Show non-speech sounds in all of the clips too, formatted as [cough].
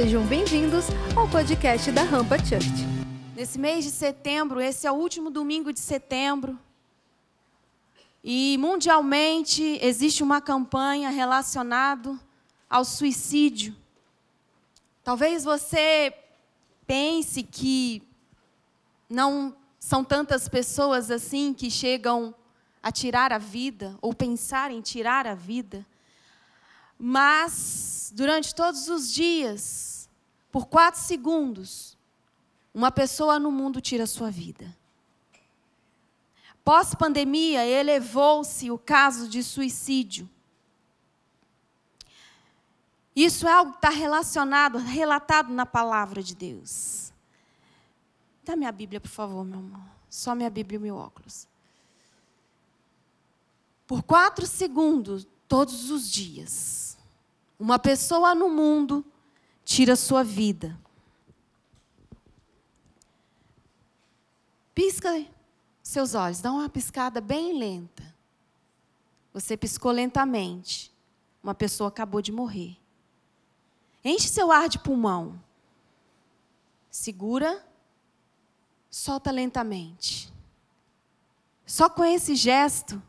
Sejam bem-vindos ao podcast da Rampa Church. Nesse mês de setembro, esse é o último domingo de setembro. E mundialmente existe uma campanha relacionada ao suicídio. Talvez você pense que não são tantas pessoas assim que chegam a tirar a vida ou pensar em tirar a vida. Mas, durante todos os dias, por quatro segundos, uma pessoa no mundo tira sua vida. Pós-pandemia, elevou-se o caso de suicídio. Isso é algo que está relacionado, relatado na palavra de Deus. Dá minha Bíblia, por favor, meu amor. Só minha Bíblia e meu óculos. Por quatro segundos, todos os dias, uma pessoa no mundo tira sua vida. Pisca seus olhos, dá uma piscada bem lenta. Você piscou lentamente. Uma pessoa acabou de morrer. Enche seu ar de pulmão. Segura, solta lentamente. Só com esse gesto,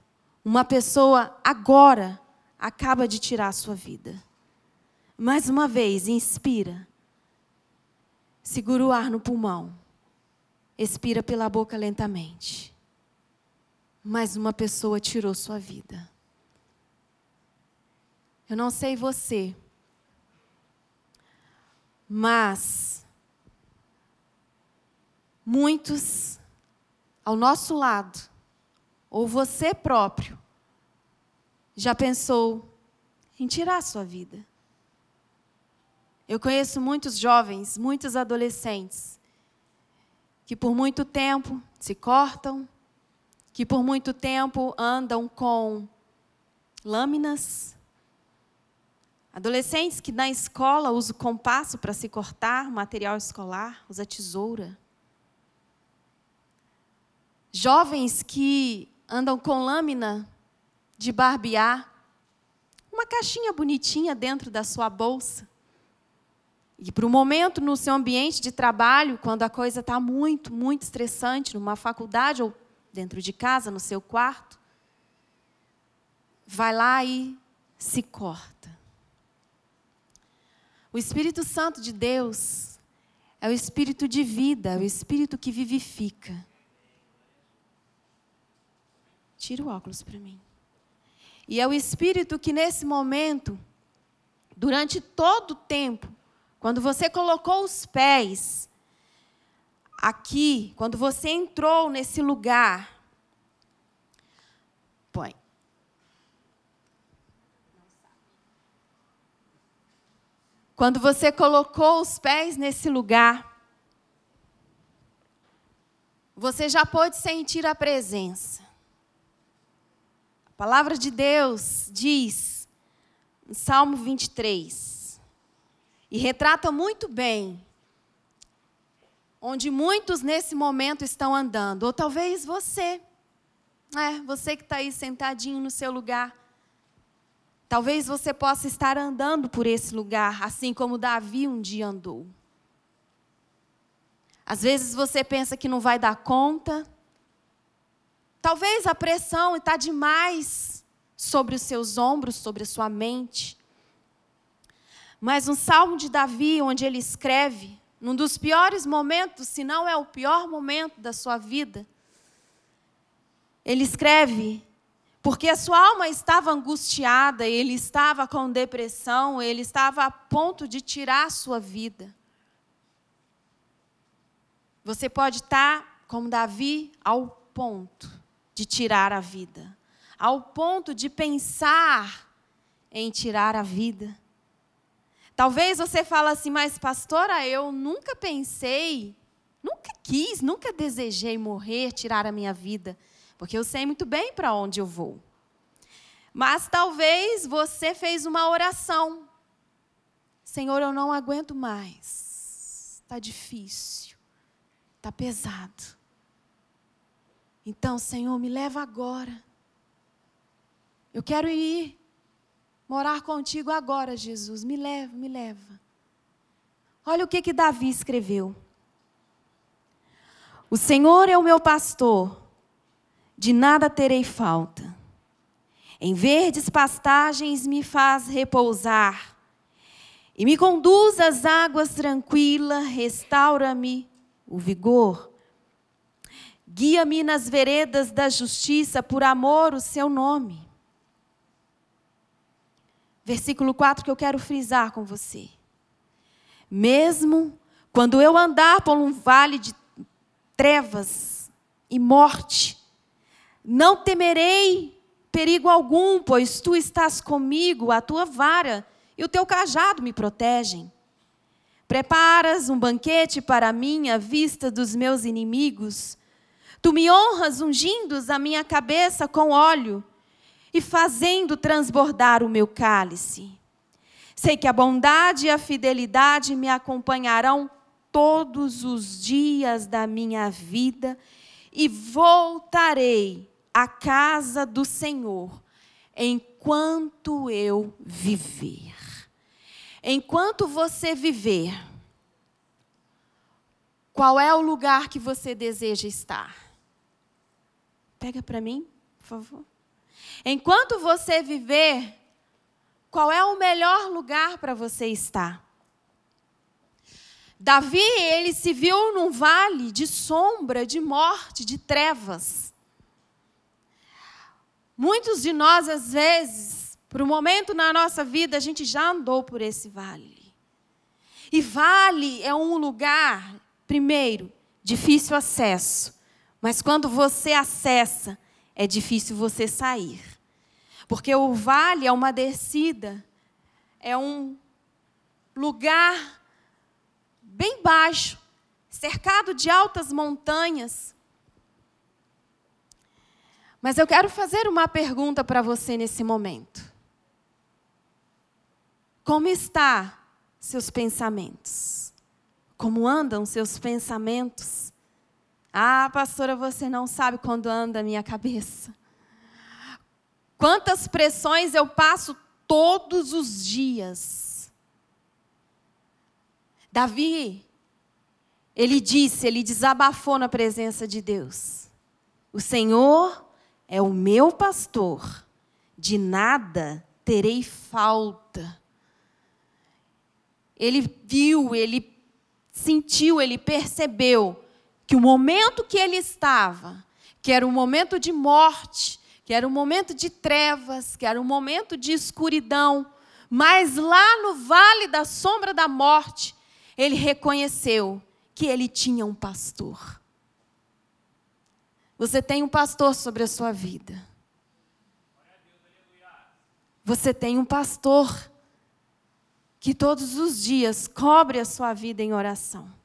uma pessoa agora acaba de tirar a sua vida. Mais uma vez, inspira. Segura o ar no pulmão. Expira pela boca lentamente. Mais uma pessoa tirou sua vida. Eu não sei você, mas muitos ao nosso lado, ou você próprio, já pensou em tirar sua vida. Eu conheço muitos jovens, muitos adolescentes, que por muito tempo se cortam, que por muito tempo andam com lâminas. Adolescentes que na escola usam compasso para se cortar, material escolar, usa tesoura. Jovens que andam com lâmina de barbear, uma caixinha bonitinha dentro da sua bolsa. E para o momento no seu ambiente de trabalho, quando a coisa está muito, muito estressante, numa faculdade ou dentro de casa, no seu quarto, vai lá e se corta. O Espírito Santo de Deus é o Espírito de vida, é o Espírito que vivifica. Tira o óculos para mim. E é o Espírito que nesse momento, durante todo o tempo, quando você colocou os pés aqui, quando você entrou nesse lugar, põe. Quando você colocou os pés nesse lugar, você já pôde sentir a presença. A palavra de Deus diz, em Salmo 23, e retrata muito bem onde muitos nesse momento estão andando, ou talvez você, é, você que está aí sentadinho no seu lugar. Talvez você possa estar andando por esse lugar, assim como Davi um dia andou. Às vezes você pensa que não vai dar conta. Talvez a pressão está demais sobre os seus ombros, sobre a sua mente. Mas um salmo de Davi, onde ele escreve, num dos piores momentos, se não é o pior momento da sua vida, ele escreve: porque a sua alma estava angustiada, ele estava com depressão, ele estava a ponto de tirar a sua vida. Você pode estar, como Davi, ao ponto de tirar a vida, ao ponto de pensar em tirar a vida. Talvez você fale assim, mas pastora, eu nunca pensei, nunca quis, nunca desejei morrer, tirar a minha vida, porque eu sei muito bem para onde eu vou. Mas talvez você fez uma oração. Senhor, eu não aguento mais. Está difícil. Está pesado. Então, Senhor, me leva agora. Eu quero ir morar contigo agora, Jesus. Me leva, me leva. Olha o que que Davi escreveu. O Senhor é o meu pastor, de nada terei falta. Em verdes pastagens me faz repousar, e me conduz às águas tranquilas, restaura-me o vigor. Guia-me nas veredas da justiça, por amor o seu nome. Versículo 4 que eu quero frisar com você. Mesmo quando eu andar por um vale de trevas e morte. Não temerei perigo algum, pois tu estás comigo, a tua vara e o teu cajado me protegem. Preparas um banquete para mim à vista dos meus inimigos. Tu me honras ungindo a minha cabeça com óleo e fazendo transbordar o meu cálice. Sei que a bondade e a fidelidade me acompanharão todos os dias da minha vida e voltarei à casa do Senhor enquanto eu viver. Enquanto você viver, qual é o lugar que você deseja estar? Pega para mim, por favor. Enquanto você viver, qual é o melhor lugar para você estar? Davi, ele se viu num vale de sombra, de morte, de trevas. Muitos de nós, às vezes, por um momento na nossa vida, a gente já andou por esse vale. E vale é um lugar, primeiro, difícil acesso. Mas quando você acessa, é difícil você sair. Porque o vale é uma descida, é um lugar bem baixo, cercado de altas montanhas. Mas eu quero fazer uma pergunta para você nesse momento. Como está seus pensamentos? Como andam seus pensamentos? Ah, pastora, você não sabe quando anda a minha cabeça. Quantas pressões eu passo todos os dias Davi, ele disse, ele desabafou na presença de Deus: O Senhor é o meu pastor, de nada terei falta. Ele viu, ele sentiu, ele percebeu que o momento que ele estava, que era um momento de morte, que era um momento de trevas, que era um momento de escuridão, mas lá no vale da sombra da morte, ele reconheceu que ele tinha um pastor. Você tem um pastor sobre a sua vida. Você tem um pastor que todos os dias cobre a sua vida em oração.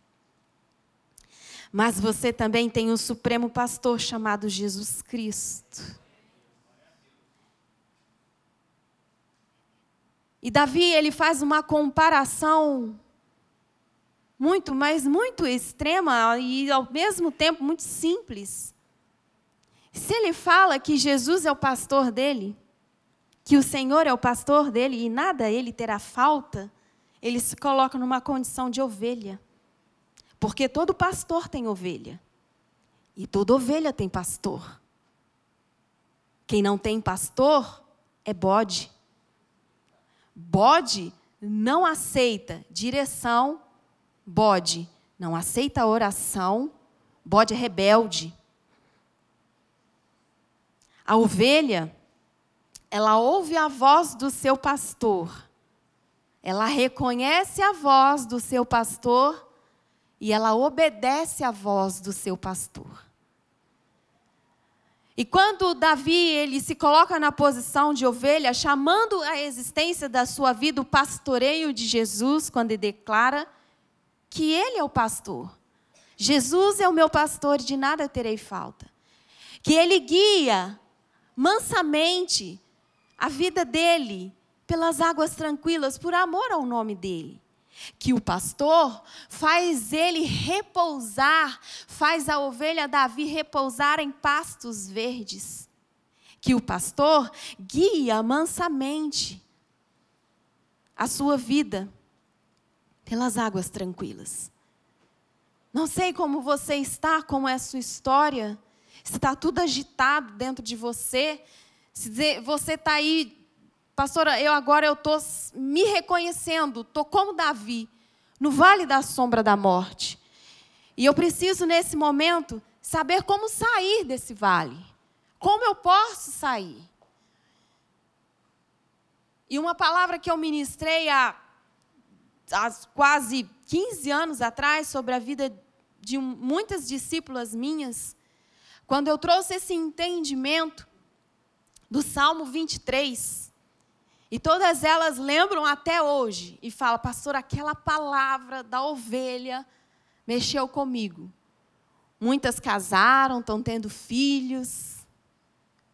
Mas você também tem um supremo pastor chamado Jesus Cristo. E Davi, ele faz uma comparação muito, mas muito extrema e ao mesmo tempo muito simples. Se ele fala que Jesus é o pastor dele, que o Senhor é o pastor dele e nada ele terá falta, ele se coloca numa condição de ovelha. Porque todo pastor tem ovelha. E toda ovelha tem pastor. Quem não tem pastor é bode. Bode não aceita direção Bode não aceita oração, bode é rebelde. A ovelha, ela ouve a voz do seu pastor, ela reconhece a voz do seu pastor e ela obedece à voz do seu pastor. E quando Davi ele se coloca na posição de ovelha, chamando a existência da sua vida o pastoreio de Jesus, quando ele declara que Ele é o pastor. Jesus é o meu pastor de nada terei falta. Que Ele guia mansamente a vida dele pelas águas tranquilas, por amor ao nome dele. Que o pastor faz ele repousar, faz a ovelha Davi repousar em pastos verdes. Que o pastor guia mansamente a sua vida pelas águas tranquilas. Não sei como você está, como é a sua história, se está tudo agitado dentro de você, se você está aí, pastora, eu agora eu estou me reconhecendo, estou como Davi, no vale da sombra da morte. E eu preciso, nesse momento, saber como sair desse vale. Como eu posso sair? E uma palavra que eu ministrei há, há quase 15 anos atrás sobre a vida de muitas discípulas minhas, quando eu trouxe esse entendimento do Salmo 23, e todas elas lembram até hoje e falam, pastor, aquela palavra da ovelha mexeu comigo. Muitas casaram, estão tendo filhos,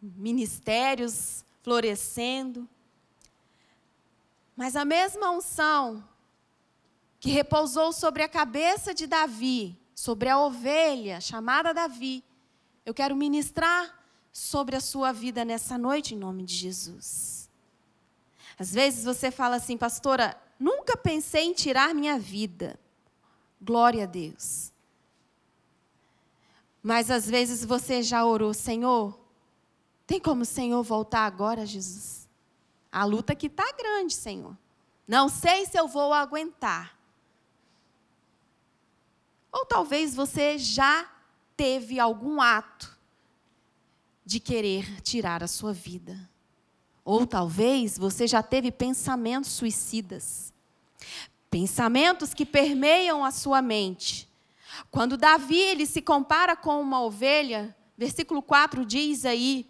ministérios florescendo. Mas a mesma unção que repousou sobre a cabeça de Davi, sobre a ovelha chamada Davi, eu quero ministrar sobre a sua vida nessa noite, em nome de Jesus. Às vezes você fala assim, pastora, nunca pensei em tirar minha vida. Glória a Deus. Mas às vezes você já orou, Senhor, tem como o Senhor voltar agora, Jesus? A luta aqui está grande, Senhor. Não sei se eu vou aguentar. Ou talvez você já teve algum ato de querer tirar a sua vida. Ou talvez você já teve pensamentos suicidas. Pensamentos que permeiam a sua mente. Quando Davi ele se compara com uma ovelha, versículo 4 diz aí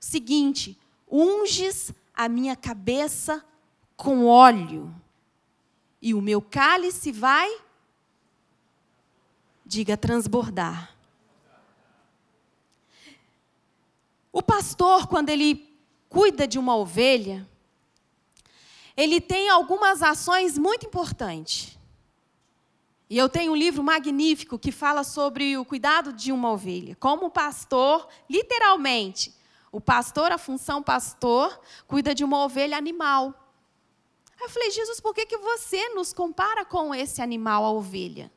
o seguinte: unges a minha cabeça com óleo, e o meu cálice vai diga transbordar. O pastor, quando ele cuida de uma ovelha, ele tem algumas ações muito importantes. E eu tenho um livro magnífico que fala sobre o cuidado de uma ovelha. Como o pastor, literalmente, o pastor, a função pastor, cuida de uma ovelha animal. Aí eu falei, Jesus, por que, que você nos compara com esse animal, a ovelha?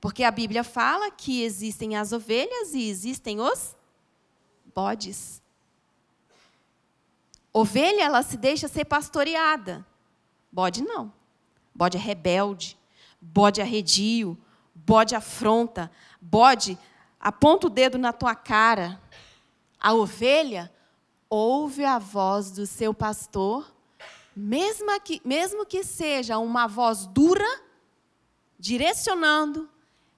Porque a Bíblia fala que existem as ovelhas e existem os bodes. Ovelha, ela se deixa ser pastoreada. Bode não. Bode é rebelde. Bode é arredio. Bode afronta. Bode aponta o dedo na tua cara. A ovelha ouve a voz do seu pastor, mesmo que, mesmo que seja uma voz dura, direcionando,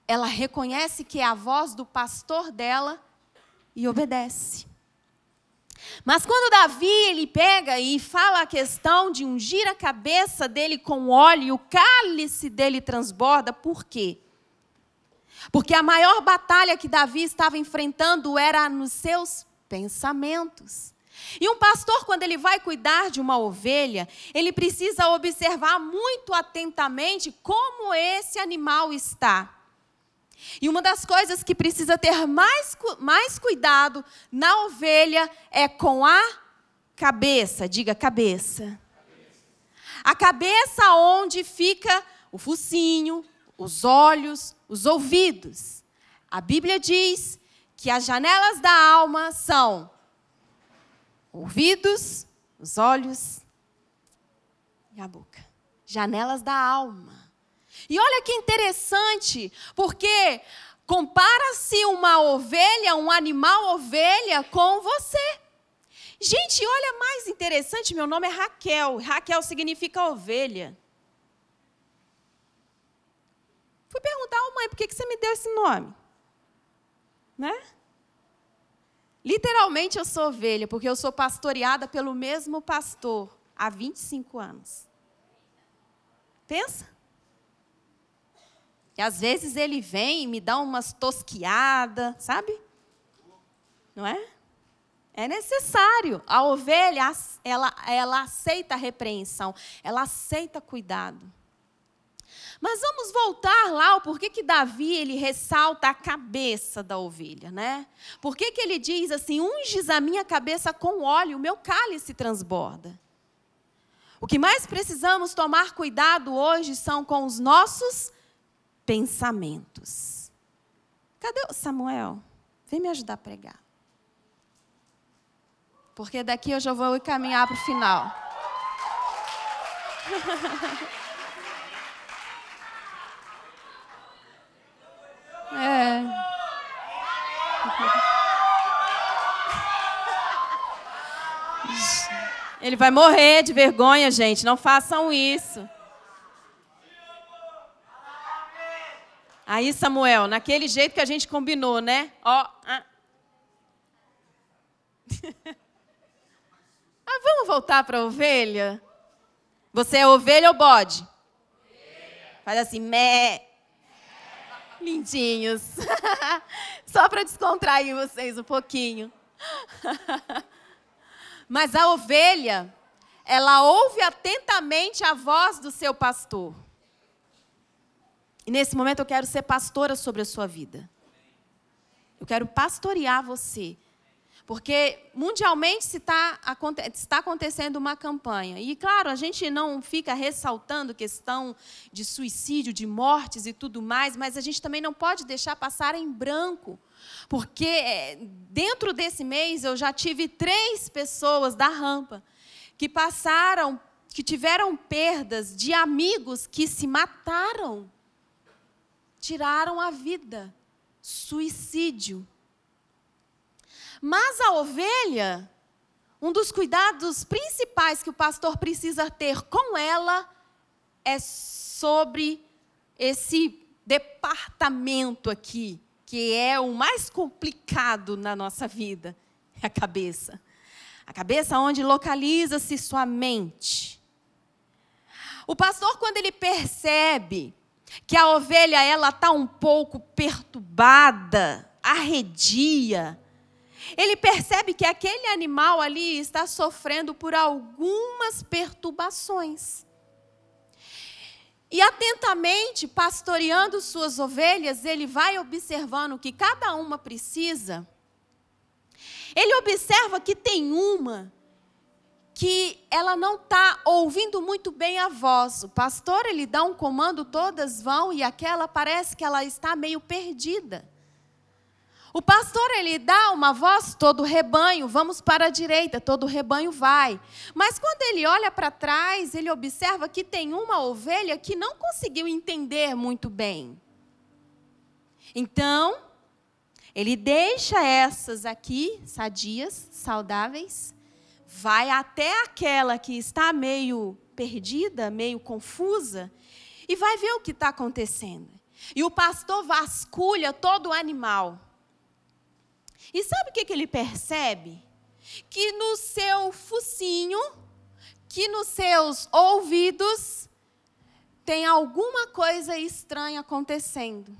ela reconhece que é a voz do pastor dela e obedece. Mas quando Davi ele pega e fala a questão de ungir a cabeça dele com óleo e o cálice dele transborda, por quê? Porque a maior batalha que Davi estava enfrentando era nos seus pensamentos. E um pastor, quando ele vai cuidar de uma ovelha, ele precisa observar muito atentamente como esse animal está. E uma das coisas que precisa ter mais, mais cuidado na ovelha é com a cabeça. Diga cabeça. A cabeça onde fica o focinho, os olhos, os ouvidos. A Bíblia diz que as janelas da alma são ouvidos, os olhos e a boca. Janelas da alma. E olha que interessante, porque compara-se uma ovelha, um animal ovelha, com você. Gente, olha mais interessante, meu nome é Raquel. Raquel significa ovelha. Fui perguntar à mãe, por que você me deu esse nome? Né? Literalmente eu sou ovelha, porque eu sou pastoreada pelo mesmo pastor há 25 anos. Pensa? E às vezes ele vem e me dá umas tosquiadas, sabe? Não é? É necessário. A ovelha, ela, ela aceita a repreensão, ela aceita cuidado. Mas vamos voltar lá, o porquê que Davi ele ressalta a cabeça da ovelha, né? Por que, que ele diz assim: unges a minha cabeça com óleo, o meu cálice transborda? O que mais precisamos tomar cuidado hoje são com os nossos pensamentos. Cadê o Samuel? Vem me ajudar a pregar. Porque daqui eu já vou caminhar para o final. [laughs] É. [laughs] Ele vai morrer de vergonha, gente. Não façam isso. Aí, Samuel, naquele jeito que a gente combinou, né? Ó. Ah. [laughs] ah vamos voltar para a ovelha? Você é ovelha ou bode? Faz assim, mé. Lindinhos. [laughs] Só para descontrair vocês um pouquinho. [laughs] Mas a ovelha, ela ouve atentamente a voz do seu pastor. E nesse momento eu quero ser pastora sobre a sua vida. Eu quero pastorear você. Porque mundialmente se tá, está acontecendo uma campanha. E, claro, a gente não fica ressaltando questão de suicídio, de mortes e tudo mais, mas a gente também não pode deixar passar em branco. Porque é, dentro desse mês eu já tive três pessoas da rampa que passaram, que tiveram perdas de amigos que se mataram tiraram a vida. Suicídio. Mas a ovelha, um dos cuidados principais que o pastor precisa ter com ela é sobre esse departamento aqui, que é o mais complicado na nossa vida, é a cabeça. A cabeça onde localiza-se sua mente. O pastor, quando ele percebe que a ovelha ela está um pouco perturbada, arredia. Ele percebe que aquele animal ali está sofrendo por algumas perturbações. E atentamente, pastoreando suas ovelhas, ele vai observando que cada uma precisa. Ele observa que tem uma que ela não está ouvindo muito bem a voz. O pastor ele dá um comando, todas vão e aquela parece que ela está meio perdida. O pastor ele dá uma voz, todo rebanho, vamos para a direita, todo rebanho vai. Mas quando ele olha para trás, ele observa que tem uma ovelha que não conseguiu entender muito bem. Então, ele deixa essas aqui, sadias, saudáveis, vai até aquela que está meio perdida, meio confusa, e vai ver o que está acontecendo. E o pastor vasculha todo o animal. E sabe o que, ele percebe? Que no seu focinho, que nos seus ouvidos, tem alguma coisa estranha acontecendo.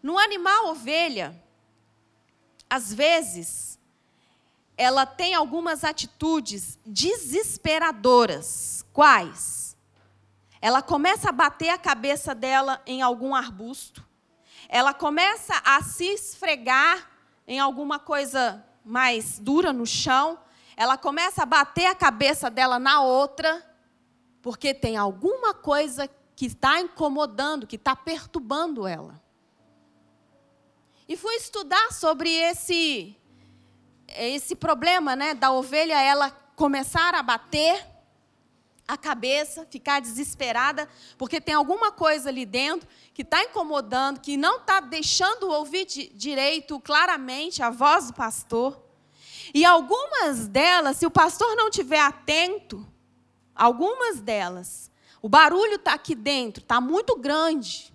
No animal ovelha, às vezes, ela tem algumas atitudes desesperadoras. Quais? Ela começa a bater a cabeça dela em algum arbusto. Ela começa a se esfregar em alguma coisa mais dura no chão. Ela começa a bater a cabeça dela na outra, porque tem alguma coisa que está incomodando, que está perturbando ela. E fui estudar sobre esse esse problema né, da ovelha ela começar a bater a cabeça, ficar desesperada, porque tem alguma coisa ali dentro que está incomodando, que não está deixando ouvir direito claramente a voz do pastor. E algumas delas, se o pastor não estiver atento, algumas delas, o barulho está aqui dentro, está muito grande.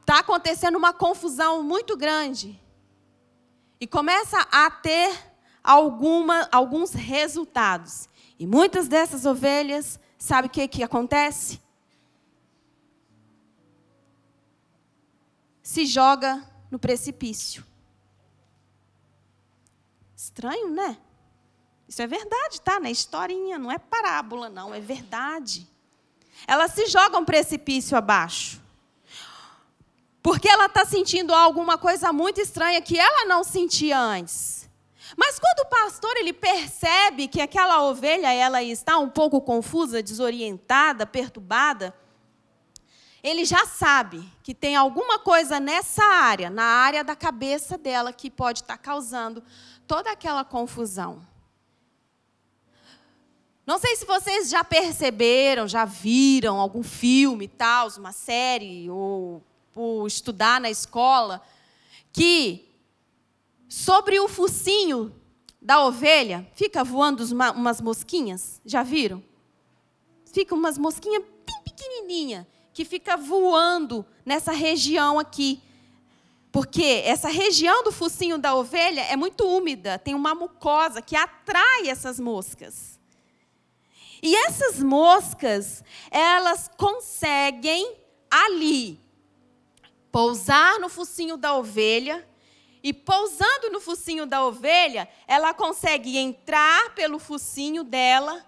Está acontecendo uma confusão muito grande e começa a ter alguma, alguns resultados. E muitas dessas ovelhas, sabe o que, que acontece? Se joga no precipício. Estranho, né? Isso é verdade, tá? Não é historinha, não é parábola, não, é verdade. Elas se jogam precipício abaixo. Porque ela está sentindo alguma coisa muito estranha que ela não sentia antes. Mas quando o pastor ele percebe que aquela ovelha ela está um pouco confusa, desorientada, perturbada, ele já sabe que tem alguma coisa nessa área, na área da cabeça dela, que pode estar causando toda aquela confusão. Não sei se vocês já perceberam, já viram algum filme, tal, uma série, ou por estudar na escola, que sobre o focinho da ovelha fica voando umas mosquinhas. Já viram? Fica umas mosquinhas bem pequenininhas que fica voando nessa região aqui. Porque essa região do focinho da ovelha é muito úmida, tem uma mucosa que atrai essas moscas. E essas moscas, elas conseguem ali pousar no focinho da ovelha, e pousando no focinho da ovelha, ela consegue entrar pelo focinho dela,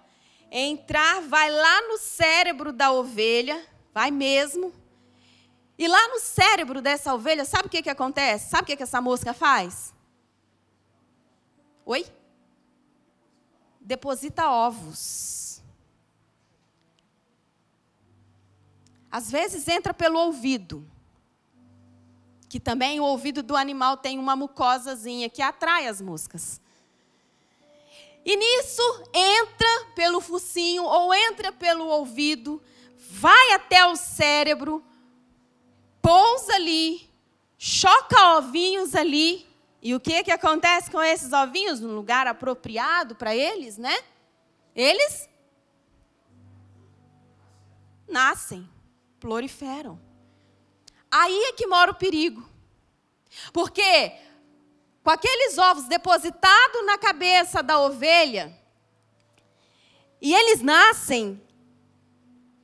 entrar, vai lá no cérebro da ovelha, vai mesmo. E lá no cérebro dessa ovelha, sabe o que, que acontece? Sabe o que, que essa mosca faz? Oi? Deposita ovos. Às vezes entra pelo ouvido que também o ouvido do animal tem uma mucosazinha que atrai as moscas. E nisso entra pelo focinho ou entra pelo ouvido, vai até o cérebro, pousa ali, choca ovinhos ali. E o que que acontece com esses ovinhos no lugar apropriado para eles, né? Eles nascem, proliferam. Aí é que mora o perigo. Porque com aqueles ovos depositados na cabeça da ovelha, e eles nascem,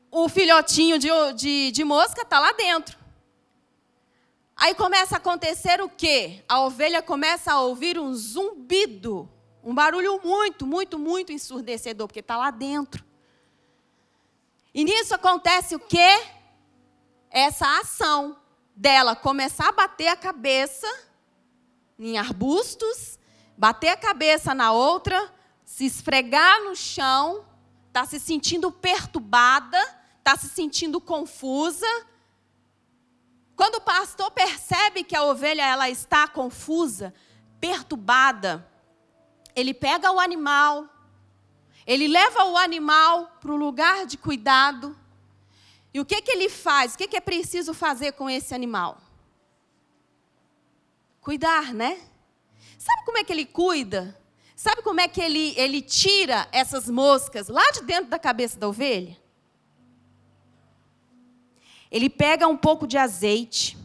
o filhotinho de, de, de mosca está lá dentro. Aí começa a acontecer o quê? A ovelha começa a ouvir um zumbido, um barulho muito, muito, muito ensurdecedor, porque está lá dentro. E nisso acontece o quê? essa ação dela começar a bater a cabeça em arbustos, bater a cabeça na outra, se esfregar no chão, está se sentindo perturbada, está se sentindo confusa. Quando o pastor percebe que a ovelha ela está confusa, perturbada, ele pega o animal, ele leva o animal para o lugar de cuidado, e o que, que ele faz? O que, que é preciso fazer com esse animal? Cuidar, né? Sabe como é que ele cuida? Sabe como é que ele, ele tira essas moscas lá de dentro da cabeça da ovelha? Ele pega um pouco de azeite,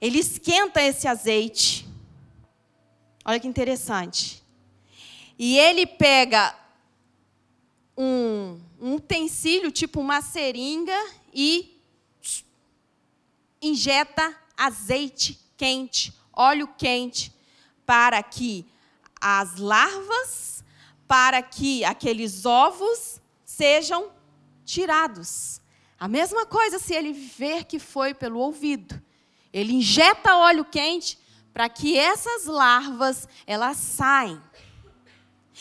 ele esquenta esse azeite. Olha que interessante. E ele pega um um utensílio, tipo uma seringa, e injeta azeite quente, óleo quente, para que as larvas, para que aqueles ovos sejam tirados. A mesma coisa se ele ver que foi pelo ouvido. Ele injeta óleo quente para que essas larvas elas saem.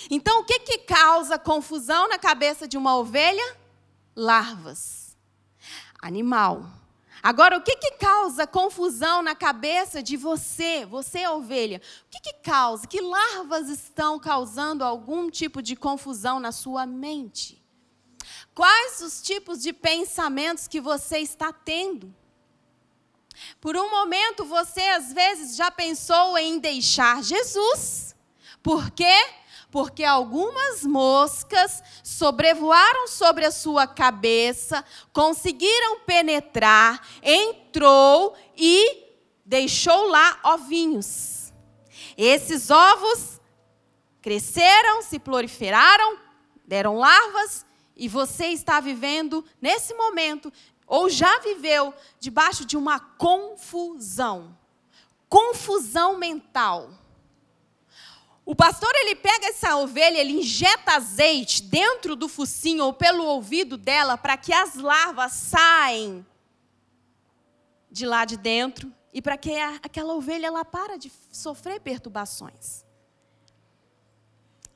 Então, o que, que causa confusão na cabeça de uma ovelha? Larvas. Animal. Agora, o que, que causa confusão na cabeça de você, você ovelha? O que, que causa? Que larvas estão causando algum tipo de confusão na sua mente? Quais os tipos de pensamentos que você está tendo? Por um momento, você às vezes já pensou em deixar Jesus. Por quê? Porque algumas moscas sobrevoaram sobre a sua cabeça, conseguiram penetrar, entrou e deixou lá ovinhos. Esses ovos cresceram, se proliferaram, deram larvas, e você está vivendo nesse momento, ou já viveu, debaixo de uma confusão. Confusão mental o pastor ele pega essa ovelha, ele injeta azeite dentro do focinho ou pelo ouvido dela para que as larvas saem de lá de dentro e para que aquela ovelha ela para de sofrer perturbações.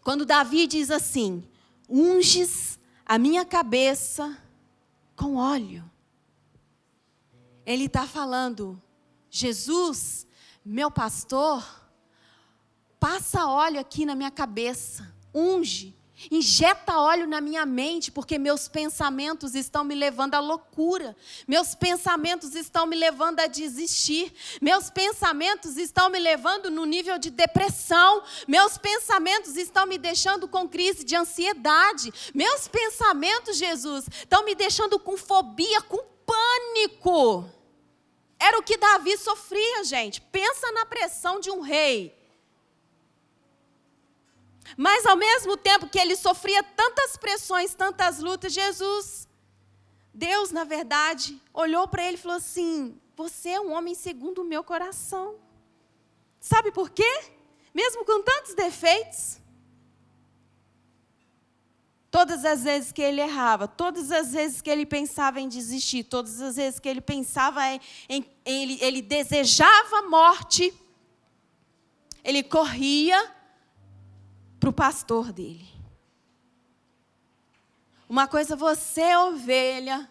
Quando Davi diz assim: unges a minha cabeça com óleo. Ele está falando, Jesus, meu pastor, passa óleo aqui na minha cabeça, unge, Injeta óleo na minha mente, porque meus pensamentos estão me levando à loucura. Meus pensamentos estão me levando a desistir. Meus pensamentos estão me levando no nível de depressão. Meus pensamentos estão me deixando com crise de ansiedade. Meus pensamentos, Jesus, estão me deixando com fobia, com pânico. Era o que Davi sofria, gente. Pensa na pressão de um rei mas ao mesmo tempo que ele sofria tantas pressões, tantas lutas, Jesus, Deus, na verdade, olhou para ele e falou assim: Você é um homem segundo o meu coração. Sabe por quê? Mesmo com tantos defeitos, Todas as vezes que ele errava, todas as vezes que ele pensava em desistir, todas as vezes que ele pensava em, em ele, ele desejava morte, ele corria para o pastor dele. Uma coisa você, ovelha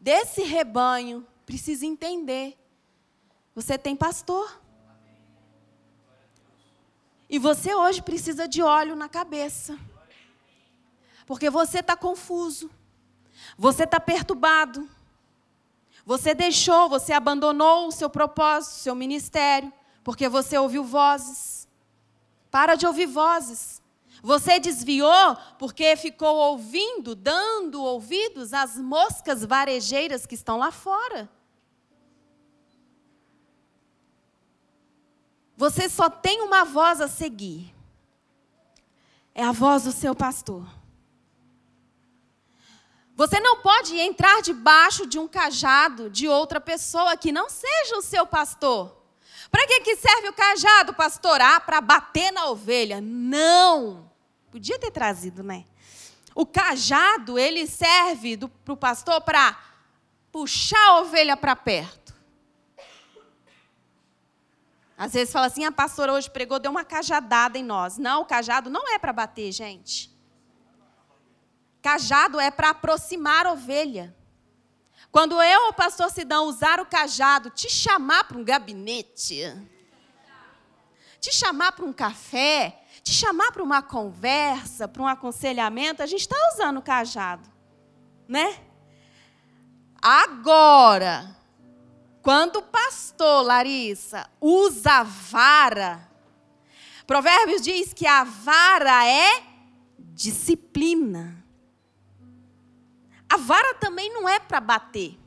desse rebanho, precisa entender. Você tem pastor. E você hoje precisa de óleo na cabeça. Porque você está confuso. Você está perturbado. Você deixou, você abandonou o seu propósito, o seu ministério, porque você ouviu vozes. Para de ouvir vozes. Você desviou porque ficou ouvindo, dando ouvidos às moscas varejeiras que estão lá fora. Você só tem uma voz a seguir. É a voz do seu pastor. Você não pode entrar debaixo de um cajado de outra pessoa que não seja o seu pastor. Para que, que serve o cajado, pastor? Ah, para bater na ovelha. Não! Podia ter trazido, né? O cajado, ele serve para o pastor para puxar a ovelha para perto. Às vezes fala assim, a pastora hoje pregou, deu uma cajadada em nós. Não, o cajado não é para bater, gente. Cajado é para aproximar a ovelha. Quando eu ou o pastor Sidão usar o cajado, te chamar para um gabinete, te chamar para um café, te chamar para uma conversa, para um aconselhamento, a gente está usando o cajado, né? Agora, quando o pastor, Larissa, usa a vara, Provérbios diz que a vara é disciplina. A vara também não é para bater.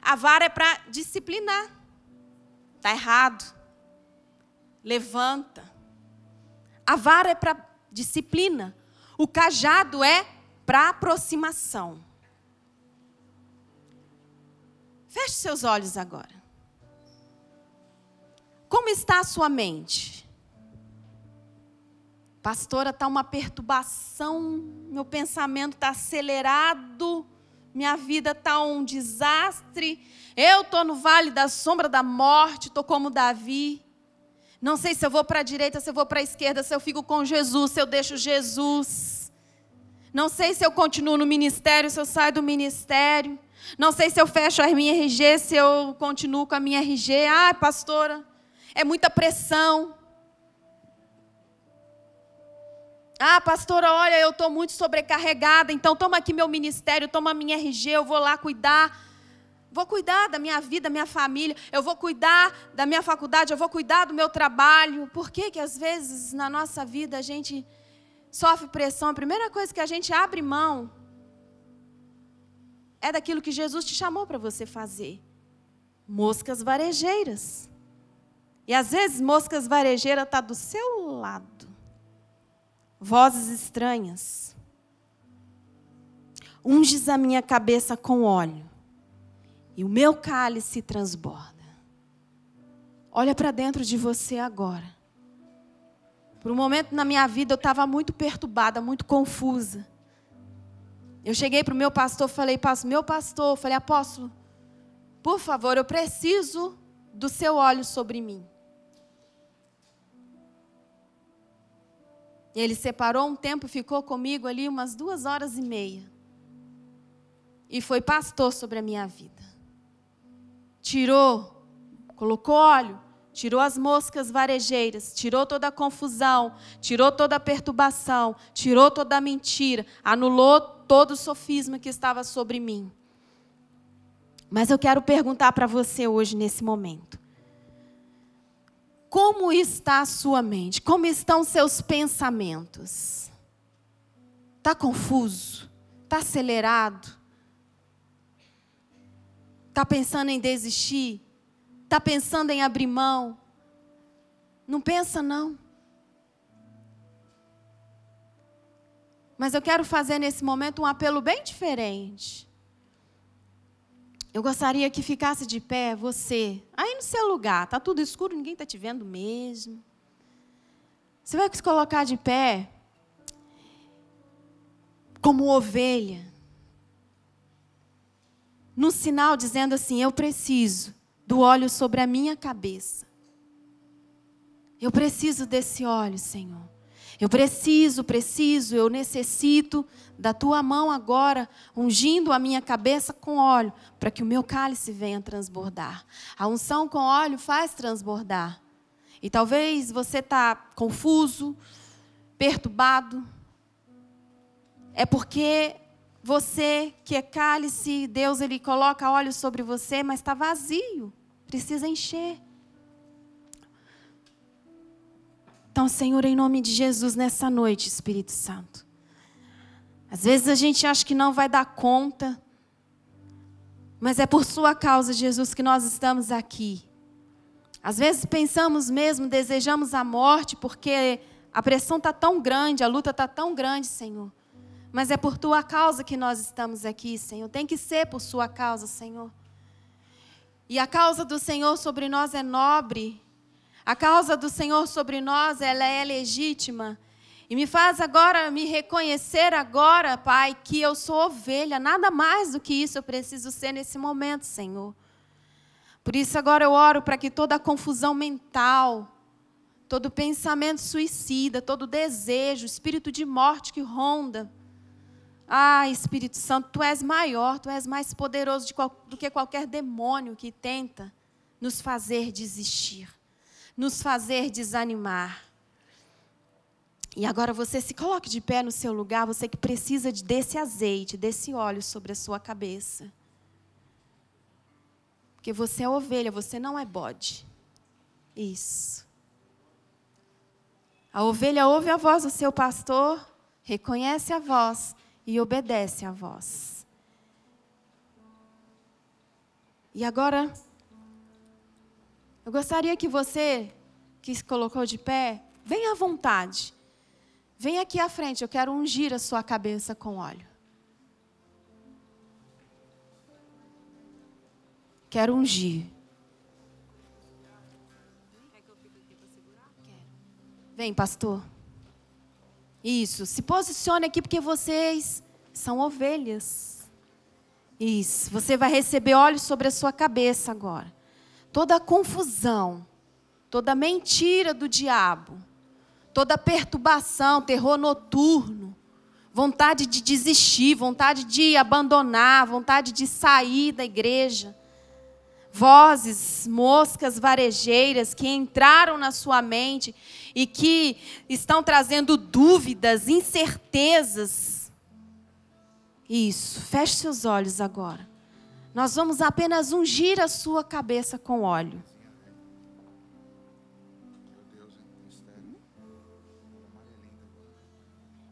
A vara é para disciplinar. Está errado. Levanta. A vara é para disciplina. O cajado é para aproximação. Feche seus olhos agora. Como está a sua mente? Pastora, está uma perturbação, meu pensamento está acelerado, minha vida está um desastre. Eu estou no vale da sombra da morte, estou como Davi. Não sei se eu vou para a direita, se eu vou para a esquerda, se eu fico com Jesus, se eu deixo Jesus. Não sei se eu continuo no ministério, se eu saio do ministério. Não sei se eu fecho a minha RG, se eu continuo com a minha RG. Ai, pastora, é muita pressão. Ah, pastora, olha, eu estou muito sobrecarregada, então toma aqui meu ministério, toma a minha RG, eu vou lá cuidar vou cuidar da minha vida, da minha família, eu vou cuidar da minha faculdade, eu vou cuidar do meu trabalho. Por que que às vezes na nossa vida a gente sofre pressão? A primeira coisa que a gente abre mão é daquilo que Jesus te chamou para você fazer. Moscas varejeiras. E às vezes moscas varejeiras tá do seu lado. Vozes estranhas. Unges a minha cabeça com óleo e o meu cálice transborda. Olha para dentro de você agora. Por um momento na minha vida eu estava muito perturbada, muito confusa. Eu cheguei para o meu pastor, falei, pastor, meu pastor, falei, apóstolo, por favor, eu preciso do seu óleo sobre mim. Ele separou um tempo, ficou comigo ali umas duas horas e meia. E foi pastor sobre a minha vida. Tirou, colocou óleo, tirou as moscas varejeiras, tirou toda a confusão, tirou toda a perturbação, tirou toda a mentira, anulou todo o sofisma que estava sobre mim. Mas eu quero perguntar para você hoje, nesse momento. Como está a sua mente? Como estão seus pensamentos? Está confuso? Está acelerado? Está pensando em desistir? Está pensando em abrir mão? Não pensa, não. Mas eu quero fazer nesse momento um apelo bem diferente. Eu gostaria que ficasse de pé você, aí no seu lugar, tá tudo escuro, ninguém está te vendo mesmo. Você vai se colocar de pé como ovelha, no sinal dizendo assim: Eu preciso do óleo sobre a minha cabeça. Eu preciso desse óleo, Senhor. Eu preciso, preciso, eu necessito da tua mão agora, ungindo a minha cabeça com óleo, para que o meu cálice venha transbordar. A unção com óleo faz transbordar. E talvez você está confuso, perturbado. É porque você que é cálice, Deus ele coloca óleo sobre você, mas está vazio. Precisa encher. Então, Senhor, em nome de Jesus, nessa noite, Espírito Santo. Às vezes a gente acha que não vai dar conta, mas é por Sua causa, Jesus, que nós estamos aqui. Às vezes pensamos mesmo, desejamos a morte, porque a pressão está tão grande, a luta está tão grande, Senhor. Mas é por Tua causa que nós estamos aqui, Senhor. Tem que ser por Sua causa, Senhor. E a causa do Senhor sobre nós é nobre, a causa do Senhor sobre nós, ela é legítima. E me faz agora me reconhecer agora, Pai, que eu sou ovelha, nada mais do que isso eu preciso ser nesse momento, Senhor. Por isso agora eu oro para que toda a confusão mental, todo pensamento suicida, todo desejo, espírito de morte que ronda, ah, Espírito Santo, tu és maior, tu és mais poderoso do que qualquer demônio que tenta nos fazer desistir nos fazer desanimar. E agora você se coloque de pé no seu lugar, você que precisa desse azeite, desse óleo sobre a sua cabeça. Porque você é ovelha, você não é bode. Isso. A ovelha ouve a voz do seu pastor, reconhece a voz e obedece a voz. E agora eu gostaria que você, que se colocou de pé, venha à vontade. Venha aqui à frente, eu quero ungir a sua cabeça com óleo. Quero ungir. Vem, pastor. Isso, se posicione aqui porque vocês são ovelhas. Isso, você vai receber óleo sobre a sua cabeça agora toda a confusão, toda a mentira do diabo, toda a perturbação, terror noturno, vontade de desistir, vontade de abandonar, vontade de sair da igreja. Vozes, moscas varejeiras que entraram na sua mente e que estão trazendo dúvidas, incertezas. Isso, feche seus olhos agora. Nós vamos apenas ungir a sua cabeça com óleo.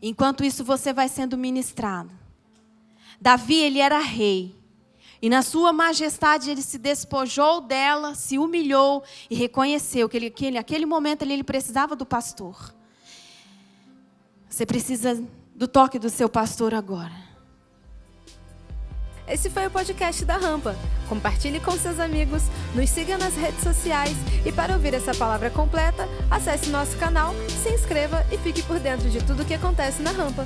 Enquanto isso você vai sendo ministrado. Davi, ele era rei. E na sua majestade ele se despojou dela, se humilhou e reconheceu que, ele, que ele, naquele momento ele, ele precisava do pastor. Você precisa do toque do seu pastor agora. Esse foi o podcast da Rampa. Compartilhe com seus amigos, nos siga nas redes sociais e para ouvir essa palavra completa, acesse nosso canal, se inscreva e fique por dentro de tudo o que acontece na Rampa.